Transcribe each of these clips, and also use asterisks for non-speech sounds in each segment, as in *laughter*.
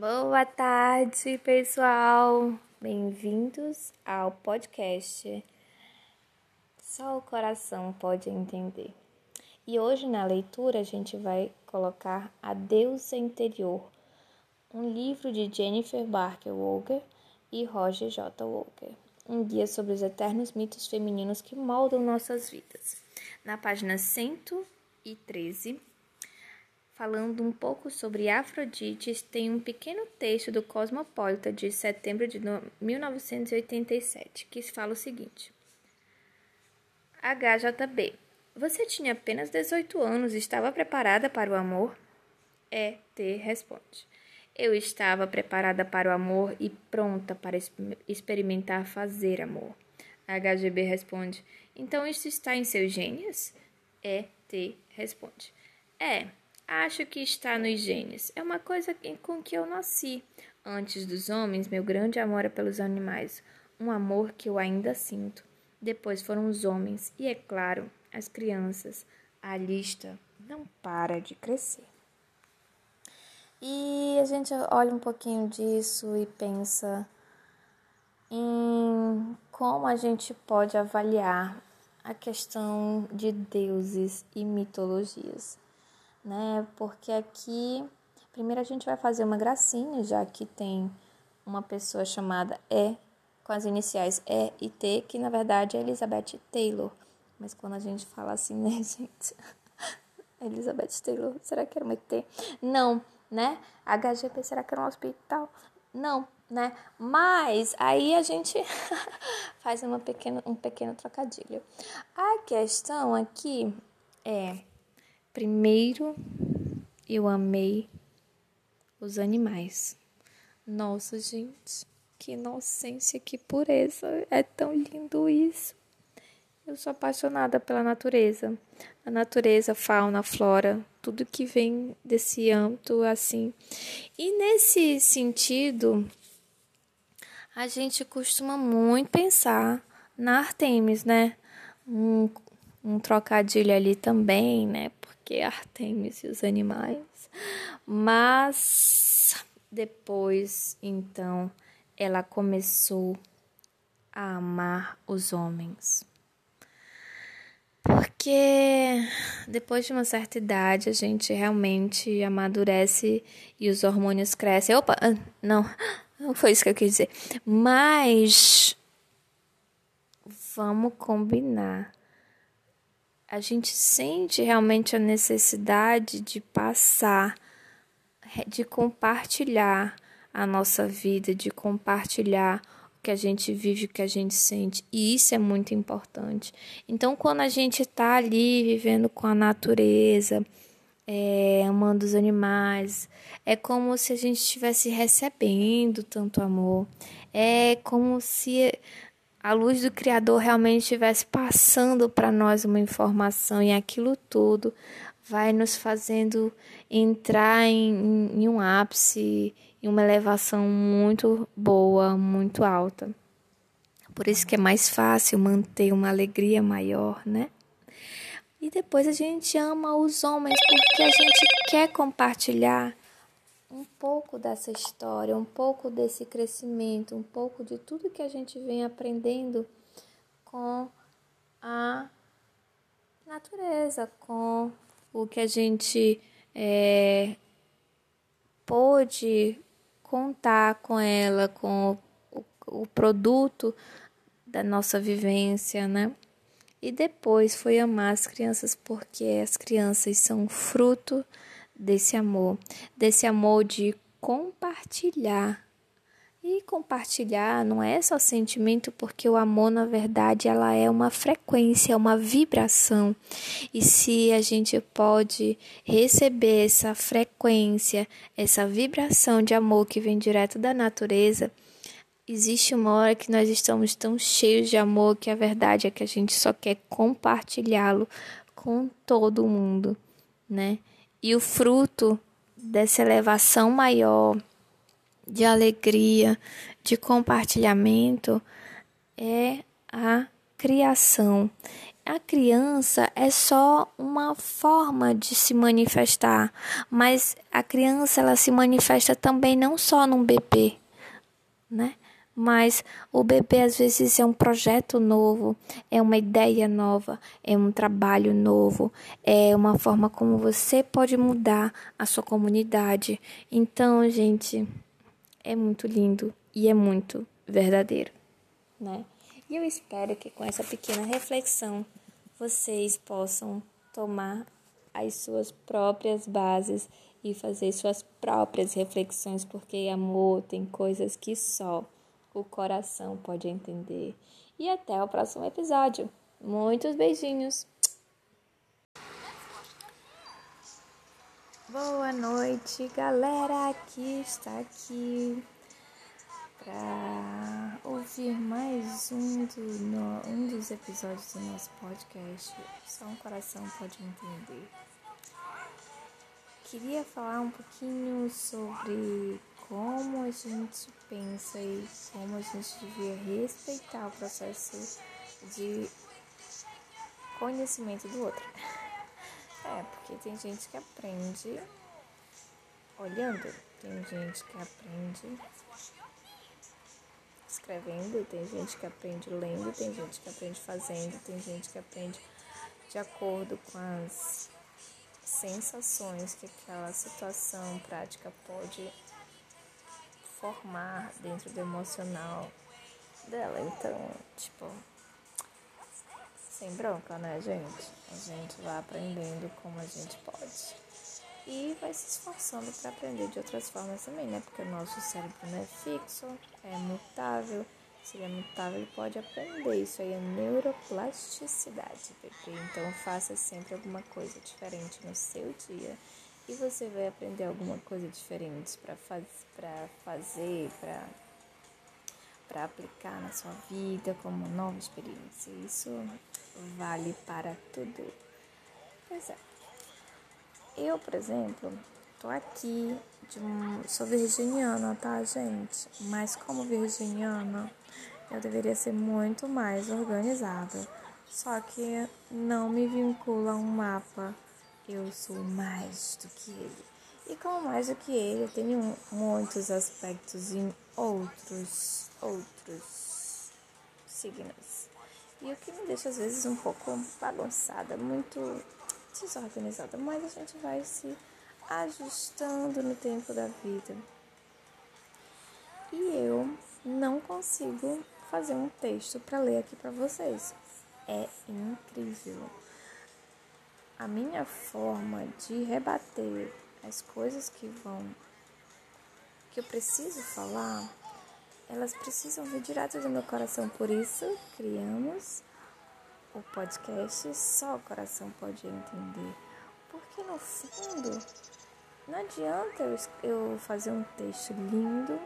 Boa tarde, pessoal. Bem-vindos ao podcast Só o coração pode entender. E hoje na leitura a gente vai colocar A Deusa Interior, um livro de Jennifer Barker Walker e Roger J. Walker, um guia sobre os eternos mitos femininos que moldam nossas vidas. Na página 113 falando um pouco sobre Afrodite, tem um pequeno texto do Cosmopolita de setembro de 1987 que fala o seguinte: HJB. Você tinha apenas 18 anos e estava preparada para o amor? ET responde. Eu estava preparada para o amor e pronta para experimentar fazer amor. HGB responde. Então isso está em seus genes? ET responde. É, Acho que está nos genes. É uma coisa com que eu nasci. Antes dos homens, meu grande amor é pelos animais, um amor que eu ainda sinto. Depois foram os homens e, é claro, as crianças. A lista não para de crescer. E a gente olha um pouquinho disso e pensa em como a gente pode avaliar a questão de deuses e mitologias né? Porque aqui, primeiro a gente vai fazer uma gracinha, já que tem uma pessoa chamada E, com as iniciais E e T, que na verdade é Elizabeth Taylor. Mas quando a gente fala assim, né, *laughs* gente? Elizabeth Taylor, será que era uma ET? Não, né? HGP, será que era um hospital? Não, né? Mas aí a gente *laughs* faz uma pequena, um pequeno trocadilho. A questão aqui é Primeiro, eu amei os animais. Nossa, gente, que inocência, que pureza. É tão lindo isso. Eu sou apaixonada pela natureza. A natureza, fauna, flora, tudo que vem desse âmbito assim. E nesse sentido, a gente costuma muito pensar na Artemis, né? Um, um trocadilho ali também, né? Artemis e os animais. Mas depois, então, ela começou a amar os homens. Porque depois de uma certa idade a gente realmente amadurece e os hormônios crescem. Opa, ah, não, não foi isso que eu quis dizer. Mas vamos combinar a gente sente realmente a necessidade de passar, de compartilhar a nossa vida, de compartilhar o que a gente vive, o que a gente sente. E isso é muito importante. Então, quando a gente está ali vivendo com a natureza, é, amando os animais, é como se a gente estivesse recebendo tanto amor. É como se a luz do Criador realmente estivesse passando para nós uma informação e aquilo tudo vai nos fazendo entrar em, em, um ápice, em uma elevação muito boa, muito alta. Por isso que é mais fácil manter uma alegria maior, né? E depois a gente ama os homens porque a gente quer compartilhar um pouco dessa história, um pouco desse crescimento, um pouco de tudo que a gente vem aprendendo com a natureza, com o que a gente é, pôde contar com ela, com o, o produto da nossa vivência, né? E depois foi amar as crianças, porque as crianças são fruto desse amor, desse amor de compartilhar. E compartilhar não é só sentimento, porque o amor, na verdade, ela é uma frequência, uma vibração. E se a gente pode receber essa frequência, essa vibração de amor que vem direto da natureza, existe uma hora que nós estamos tão cheios de amor que a verdade é que a gente só quer compartilhá-lo com todo mundo, né? E o fruto dessa elevação maior de alegria, de compartilhamento, é a criação. a criança é só uma forma de se manifestar, mas a criança ela se manifesta também não só num bebê, né? Mas o bebê às vezes é um projeto novo, é uma ideia nova, é um trabalho novo, é uma forma como você pode mudar a sua comunidade. Então, gente, é muito lindo e é muito verdadeiro, né? E eu espero que com essa pequena reflexão vocês possam tomar as suas próprias bases e fazer suas próprias reflexões, porque amor tem coisas que só o coração pode entender. E até o próximo episódio. Muitos beijinhos. Boa noite, galera. Aqui está aqui para ouvir mais um, do, no, um dos episódios do nosso podcast. Só um coração pode entender. Queria falar um pouquinho sobre como a gente pensa e como a gente devia respeitar o processo de conhecimento do outro. *laughs* É, porque tem gente que aprende olhando, tem gente que aprende escrevendo, tem gente que aprende lendo, tem gente que aprende fazendo, tem gente que aprende de acordo com as sensações que aquela situação prática pode formar dentro do emocional dela. Então, tipo, sem bronca, né, gente? A gente vai aprendendo como a gente pode. E vai se esforçando para aprender de outras formas também, né? Porque o nosso cérebro não é fixo, é mutável. Se ele é mutável, ele pode aprender. Isso aí é neuroplasticidade, bebê. Então, faça sempre alguma coisa diferente no seu dia e você vai aprender alguma coisa diferente para faz, fazer, para aplicar na sua vida como nova experiência. Isso vale para tudo. Pois é. Eu, por exemplo, tô aqui, um, sou virginiana, tá, gente? Mas como virginiana, eu deveria ser muito mais organizada. Só que não me vincula a um mapa eu sou mais do que ele. E como mais do que ele, eu tenho muitos aspectos em outros, outros signos. E o que me deixa às vezes um pouco bagunçada, muito desorganizada, mas a gente vai se ajustando no tempo da vida. E eu não consigo fazer um texto para ler aqui para vocês. É incrível a minha forma de rebater as coisas que vão que eu preciso falar, elas precisam vir direto do meu coração. Por isso, criamos o podcast Só o Coração Pode Entender. Porque no fundo, não adianta eu, eu fazer um texto lindo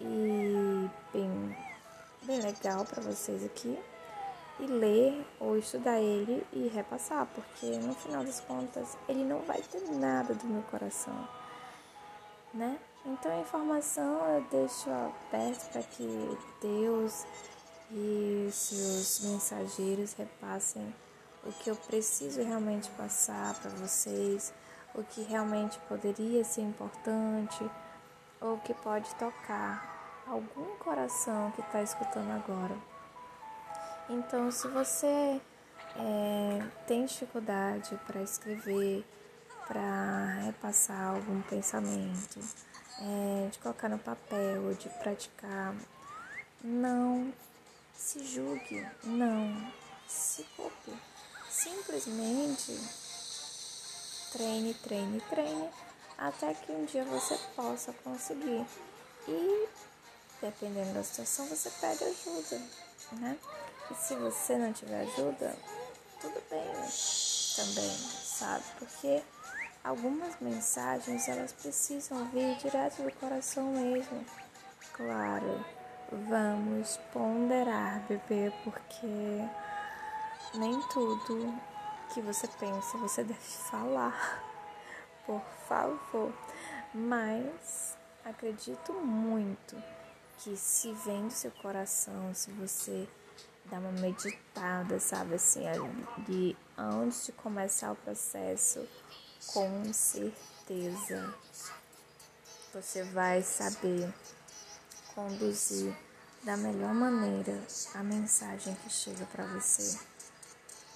e bem, bem legal para vocês aqui e ler ou estudar ele e repassar, porque no final das contas ele não vai ter nada do meu coração, né? Então a informação eu deixo aberto para que Deus e seus mensageiros repassem o que eu preciso realmente passar para vocês, o que realmente poderia ser importante ou que pode tocar algum coração que está escutando agora. Então, se você é, tem dificuldade para escrever, para repassar algum pensamento, é, de colocar no papel, de praticar, não se julgue, não se culpe. Simplesmente treine, treine, treine, até que um dia você possa conseguir. E, dependendo da situação, você pede ajuda, né? E se você não tiver ajuda, tudo bem também, sabe? Porque algumas mensagens elas precisam vir direto do coração mesmo. Claro, vamos ponderar, bebê, porque nem tudo que você pensa você deve *laughs* falar. Por favor. Mas acredito muito que se vem do seu coração, se você dar uma meditada, sabe, assim, de antes de começar o processo, com certeza você vai saber conduzir da melhor maneira a mensagem que chega para você.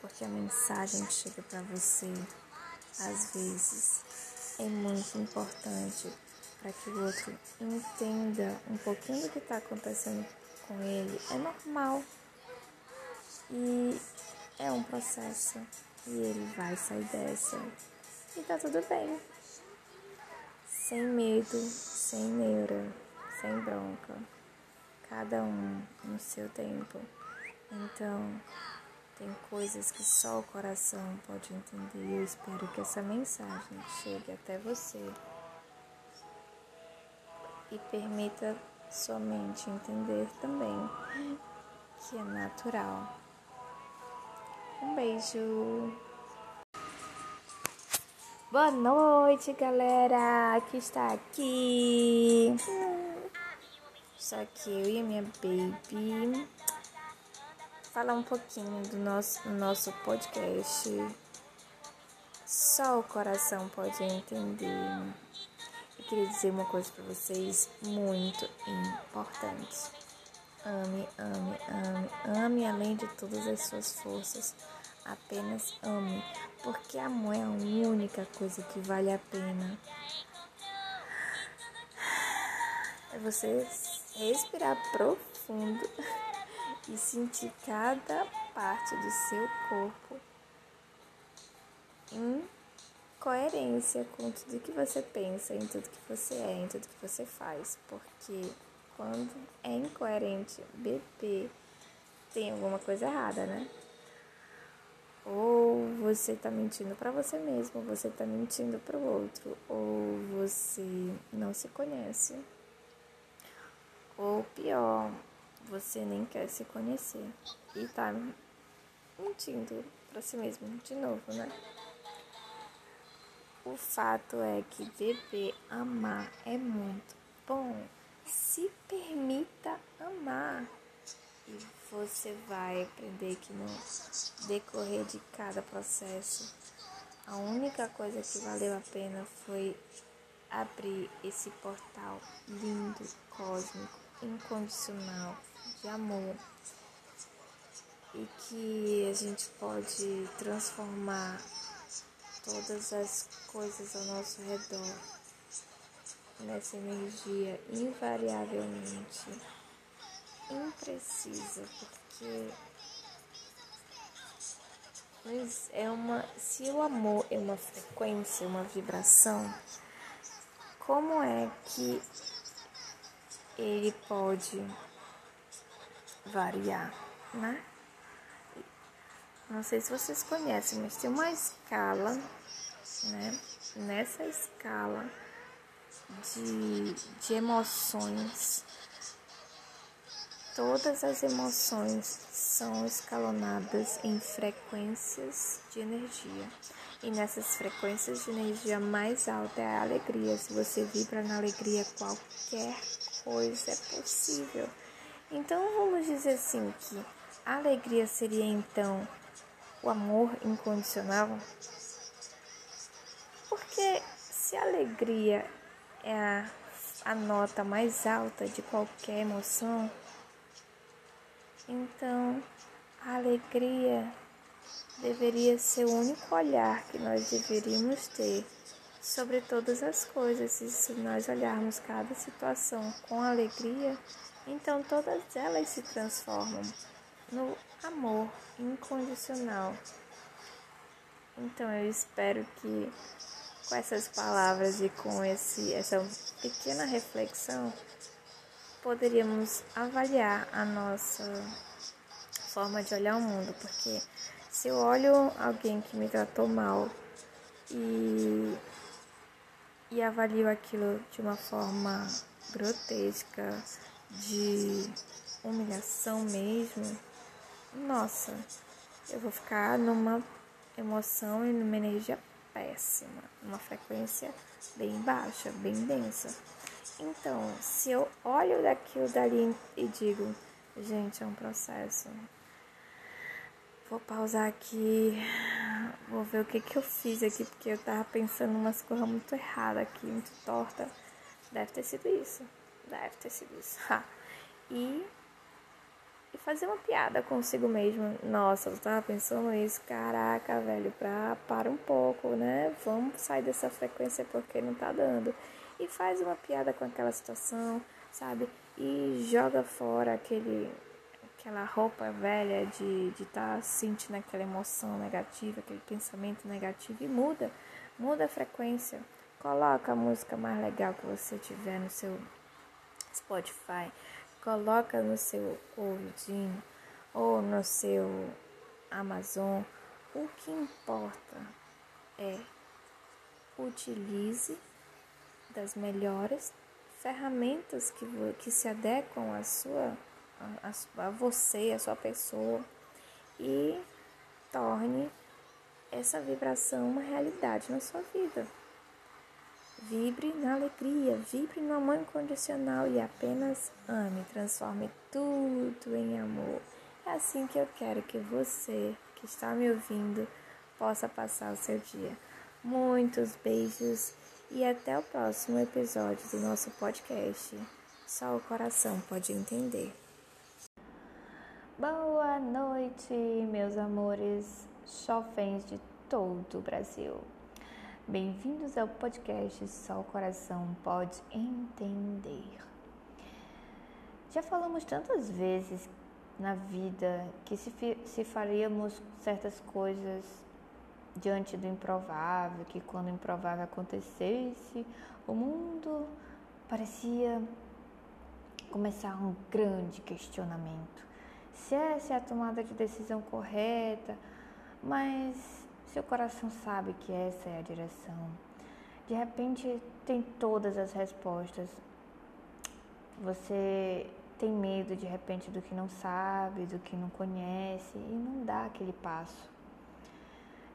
Porque a mensagem que chega para você, às vezes, é muito importante para que o outro entenda um pouquinho do que está acontecendo com ele. É normal. E é um processo. E ele vai sair dessa. E tá tudo bem. Sem medo, sem neura, sem bronca. Cada um no seu tempo. Então, tem coisas que só o coração pode entender. Eu espero que essa mensagem chegue até você e permita sua mente entender também que é natural. Um beijo. Boa noite, galera que está aqui. Só que eu e a minha baby falar um pouquinho do nosso, nosso podcast. Só o coração pode entender. Eu queria dizer uma coisa para vocês muito importante. Ame, ame, ame, ame além de todas as suas forças. Apenas ame, porque amor é a única coisa que vale a pena. É você respirar profundo *laughs* e sentir cada parte do seu corpo em coerência com tudo que você pensa, em tudo que você é, em tudo que você faz, porque quando é incoerente, bebê, tem alguma coisa errada, né? Ou você tá mentindo para você mesmo, você tá mentindo para o outro, ou você não se conhece. Ou pior, você nem quer se conhecer e tá mentindo para si mesmo de novo, né? O fato é que dever amar é muito bom. Se permita amar. E você vai aprender que no decorrer de cada processo, a única coisa que valeu a pena foi abrir esse portal lindo, cósmico, incondicional de amor e que a gente pode transformar todas as coisas ao nosso redor nessa energia invariavelmente imprecisa, porque mas é uma se o amor é uma frequência, uma vibração, como é que ele pode variar, né? Não sei se vocês conhecem, mas tem uma escala, né? Nessa escala de, de emoções, todas as emoções são escalonadas em frequências de energia. E nessas frequências de energia mais alta é a alegria. Se você vibra na alegria, qualquer coisa é possível. Então vamos dizer assim que a alegria seria então o amor incondicional? Porque se a alegria é a, a nota mais alta de qualquer emoção, então a alegria deveria ser o único olhar que nós deveríamos ter sobre todas as coisas. E se nós olharmos cada situação com alegria, então todas elas se transformam no amor incondicional. Então eu espero que com essas palavras e com esse, essa pequena reflexão poderíamos avaliar a nossa forma de olhar o mundo, porque se eu olho alguém que me tratou mal e, e avalio aquilo de uma forma grotesca, de humilhação mesmo, nossa, eu vou ficar numa emoção e numa energia péssima, numa frequência bem baixa, bem densa. Então, se eu olho daquilo dali e digo, gente, é um processo, Vou pausar aqui. Vou ver o que que eu fiz aqui, porque eu tava pensando umas coisas muito erradas aqui, muito torta. Deve ter sido isso. Deve ter sido isso. *laughs* e, e fazer uma piada consigo mesmo. Nossa, eu tava pensando isso. Caraca, velho, pra, para um pouco, né? Vamos sair dessa frequência porque não tá dando. E faz uma piada com aquela situação, sabe? E joga fora aquele aquela roupa velha de estar tá sentindo aquela emoção negativa, aquele pensamento negativo e muda, muda a frequência. Coloca a música mais legal que você tiver no seu Spotify, coloca no seu ouvidinho ou no seu Amazon. O que importa é utilize das melhores ferramentas que, que se adequam à sua a, a você, a sua pessoa e torne essa vibração uma realidade na sua vida. Vibre na alegria, vibre no amor incondicional e apenas ame, transforme tudo em amor. É assim que eu quero que você, que está me ouvindo, possa passar o seu dia. Muitos beijos e até o próximo episódio do nosso podcast. Só o coração pode entender. Boa noite, meus amores chofens de todo o Brasil. Bem-vindos ao podcast Só o Coração Pode Entender. Já falamos tantas vezes na vida que se, se faríamos certas coisas diante do improvável, que quando o improvável acontecesse, o mundo parecia começar um grande questionamento se essa é a tomada de decisão correta, mas seu coração sabe que essa é a direção. De repente tem todas as respostas. Você tem medo de repente do que não sabe, do que não conhece e não dá aquele passo.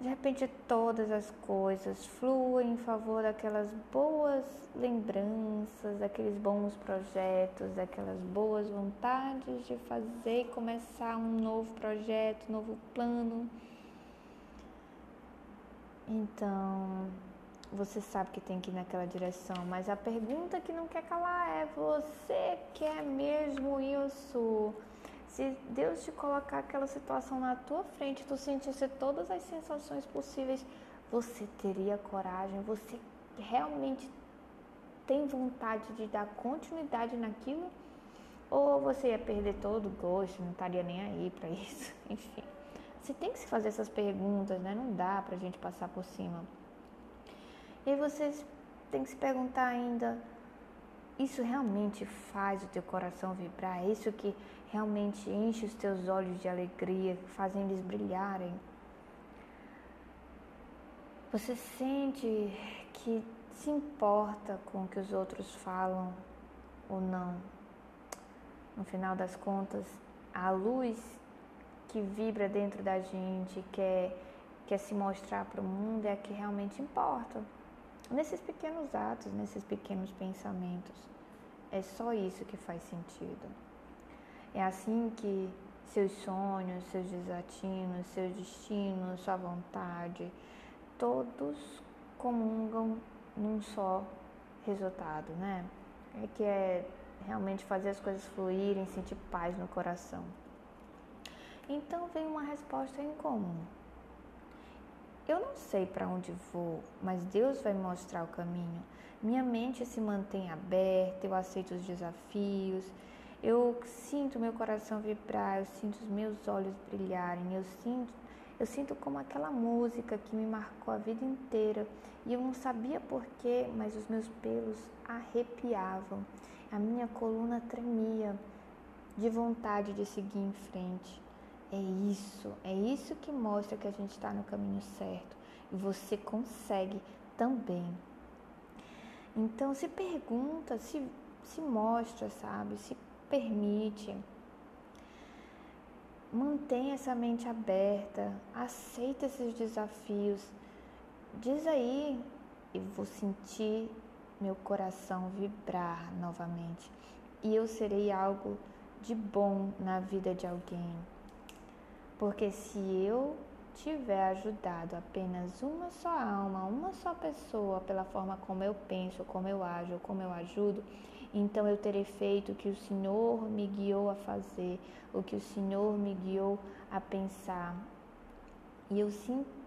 De repente, todas as coisas fluem em favor daquelas boas lembranças, daqueles bons projetos, daquelas boas vontades de fazer e começar um novo projeto, um novo plano. Então, você sabe que tem que ir naquela direção, mas a pergunta que não quer calar é: você quer mesmo isso? Se Deus te colocar aquela situação na tua frente, tu sentisse todas as sensações possíveis, você teria coragem, você realmente tem vontade de dar continuidade naquilo? Ou você ia perder todo o gosto, não estaria nem aí para isso? *laughs* Enfim, você tem que se fazer essas perguntas, né? Não dá pra gente passar por cima. E aí vocês têm que se perguntar ainda: isso realmente faz o teu coração vibrar? É isso que realmente enche os teus olhos de alegria, fazem eles brilharem. Você sente que se importa com o que os outros falam ou não. No final das contas, a luz que vibra dentro da gente, quer, quer se mostrar para o mundo, é a que realmente importa. Nesses pequenos atos, nesses pequenos pensamentos. É só isso que faz sentido. É assim que seus sonhos, seus desatinos, seus destinos, sua vontade, todos comungam num só resultado, né? É que é realmente fazer as coisas fluírem, sentir paz no coração. Então vem uma resposta em comum. Eu não sei para onde vou, mas Deus vai mostrar o caminho. Minha mente se mantém aberta, eu aceito os desafios, eu sinto meu coração vibrar, eu sinto os meus olhos brilharem, eu sinto, eu sinto como aquela música que me marcou a vida inteira e eu não sabia porquê, mas os meus pelos arrepiavam, a minha coluna tremia de vontade de seguir em frente. É isso, é isso que mostra que a gente está no caminho certo e você consegue também. Então se pergunta, se, se mostra, sabe? Se permite. Mantenha essa mente aberta, aceita esses desafios. Diz aí, eu vou sentir meu coração vibrar novamente e eu serei algo de bom na vida de alguém. Porque se eu tiver ajudado apenas uma só alma, uma só pessoa, pela forma como eu penso, como eu ajo, como eu ajudo, então eu terei feito o que o Senhor me guiou a fazer, o que o Senhor me guiou a pensar. E eu,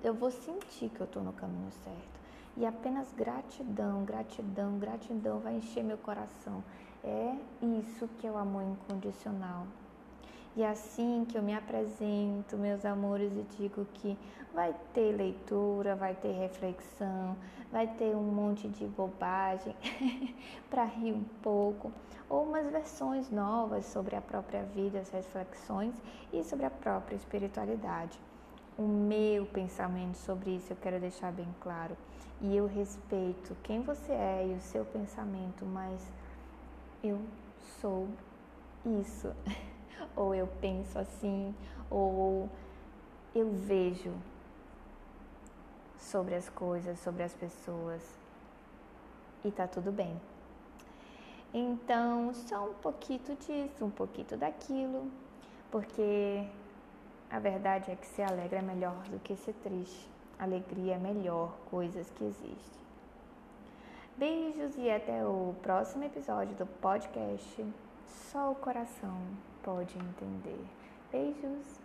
eu vou sentir que eu estou no caminho certo. E apenas gratidão, gratidão, gratidão vai encher meu coração. É isso que é o amor incondicional. E assim que eu me apresento, meus amores, e digo que vai ter leitura, vai ter reflexão, vai ter um monte de bobagem *laughs* para rir um pouco, ou umas versões novas sobre a própria vida, as reflexões e sobre a própria espiritualidade. O meu pensamento sobre isso eu quero deixar bem claro. E eu respeito quem você é e o seu pensamento, mas eu sou isso. *laughs* ou eu penso assim, ou eu vejo sobre as coisas, sobre as pessoas e tá tudo bem. Então, só um pouquinho disso, um pouquinho daquilo, porque a verdade é que ser alegre é melhor do que ser triste. Alegria é melhor, coisas que existem. Beijos e até o próximo episódio do podcast Só o Coração pode entender. Beijos!